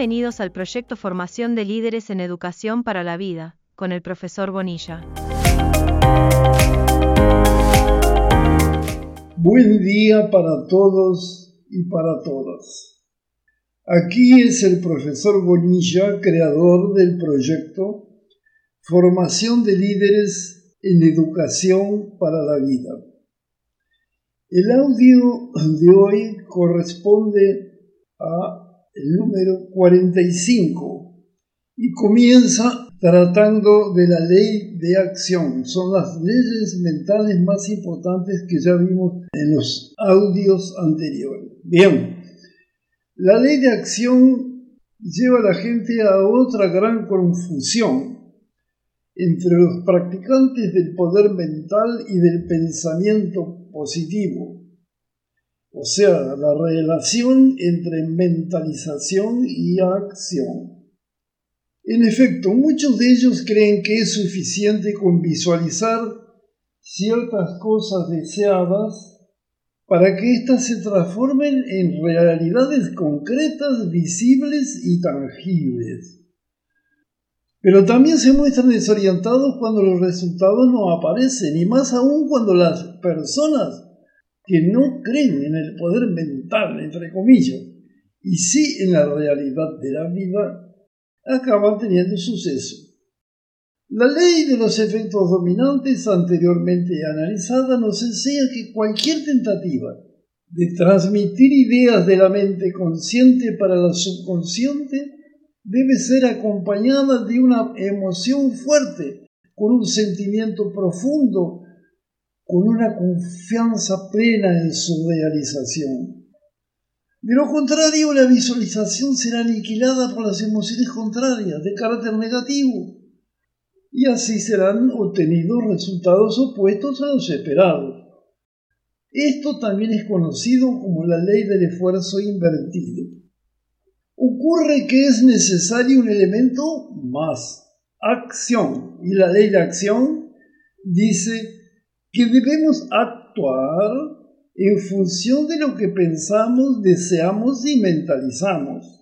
Bienvenidos al proyecto Formación de Líderes en Educación para la Vida, con el profesor Bonilla. Buen día para todos y para todas. Aquí es el profesor Bonilla, creador del proyecto Formación de Líderes en Educación para la Vida. El audio de hoy corresponde a el número 45 y comienza tratando de la ley de acción. Son las leyes mentales más importantes que ya vimos en los audios anteriores. Bien, la ley de acción lleva a la gente a otra gran confusión entre los practicantes del poder mental y del pensamiento positivo o sea, la relación entre mentalización y acción. En efecto, muchos de ellos creen que es suficiente con visualizar ciertas cosas deseadas para que éstas se transformen en realidades concretas, visibles y tangibles. Pero también se muestran desorientados cuando los resultados no aparecen, y más aún cuando las personas que no creen en el poder mental, entre comillas, y sí en la realidad de la vida, acaban teniendo suceso. La ley de los efectos dominantes anteriormente analizada nos enseña que cualquier tentativa de transmitir ideas de la mente consciente para la subconsciente debe ser acompañada de una emoción fuerte, con un sentimiento profundo con una confianza plena en su realización. De lo contrario, la visualización será aniquilada por las emociones contrarias de carácter negativo y así serán obtenidos resultados opuestos a los esperados. Esto también es conocido como la ley del esfuerzo invertido. Ocurre que es necesario un elemento más, acción, y la ley de acción dice que debemos actuar en función de lo que pensamos, deseamos y mentalizamos.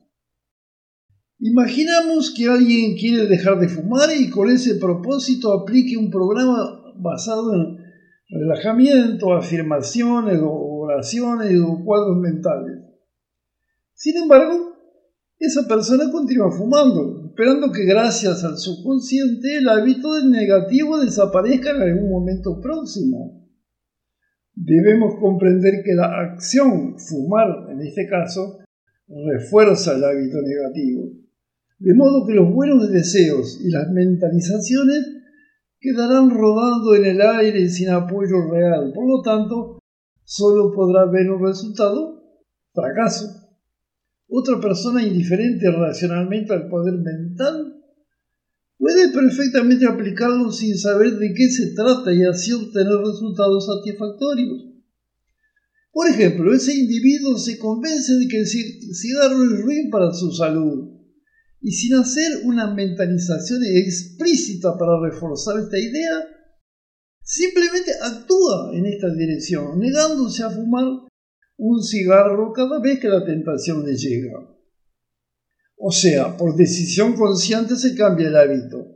Imaginamos que alguien quiere dejar de fumar y con ese propósito aplique un programa basado en relajamiento, afirmaciones, oraciones o cuadros mentales. Sin embargo, esa persona continúa fumando, esperando que gracias al subconsciente el hábito negativo desaparezca en algún momento próximo. Debemos comprender que la acción, fumar en este caso, refuerza el hábito negativo, de modo que los buenos deseos y las mentalizaciones quedarán rodando en el aire sin apoyo real, por lo tanto, solo podrá ver un resultado, fracaso. Otra persona indiferente racionalmente al poder mental puede perfectamente aplicarlo sin saber de qué se trata y así obtener resultados satisfactorios. Por ejemplo, ese individuo se convence de que el cigarro es ruin para su salud y sin hacer una mentalización explícita para reforzar esta idea, simplemente actúa en esta dirección, negándose a fumar un cigarro cada vez que la tentación le llega. O sea, por decisión consciente se cambia el hábito.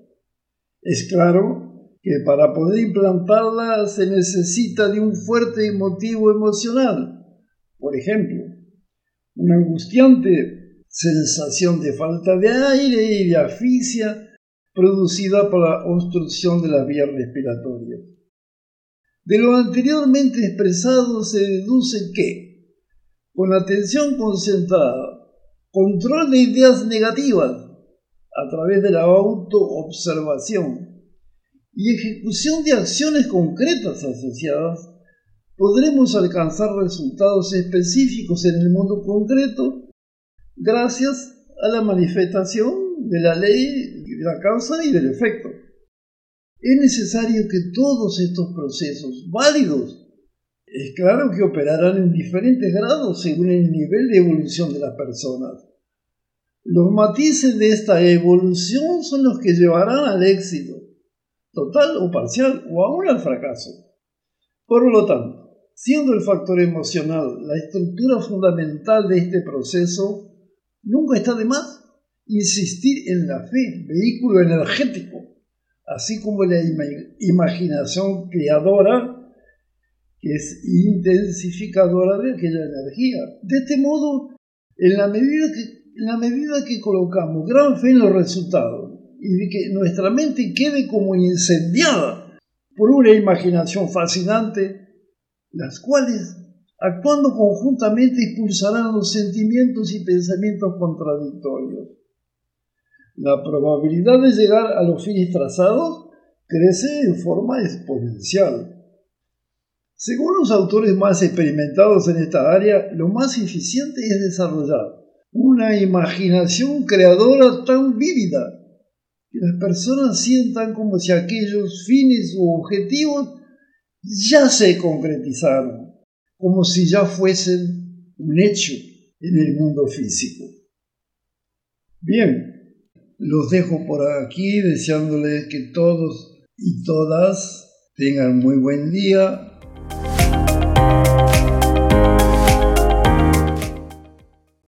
Es claro que para poder implantarla se necesita de un fuerte motivo emocional. Por ejemplo, una angustiante sensación de falta de aire y de asfixia producida por la obstrucción de las vías respiratorias. De lo anteriormente expresado se deduce que con atención concentrada, control de ideas negativas a través de la autoobservación y ejecución de acciones concretas asociadas, podremos alcanzar resultados específicos en el mundo concreto gracias a la manifestación de la ley de la causa y del efecto. Es necesario que todos estos procesos válidos es claro que operarán en diferentes grados según el nivel de evolución de las personas. Los matices de esta evolución son los que llevarán al éxito, total o parcial, o aún al fracaso. Por lo tanto, siendo el factor emocional la estructura fundamental de este proceso, nunca está de más insistir en la fe, vehículo energético, así como la imaginación creadora, que es intensificadora de aquella energía. De este modo, en la medida que, colocamos gran fe en los resultados y que nuestra mente quede como incendiada por una imaginación fascinante, las cuales, actuando conjuntamente, impulsarán los sentimientos y pensamientos contradictorios. La probabilidad de llegar a los fines trazados crece en forma exponencial. Según los autores más experimentados en esta área, lo más eficiente es desarrollar una imaginación creadora tan vívida que las personas sientan como si aquellos fines u objetivos ya se concretizaron, como si ya fuesen un hecho en el mundo físico. Bien, los dejo por aquí deseándoles que todos y todas tengan muy buen día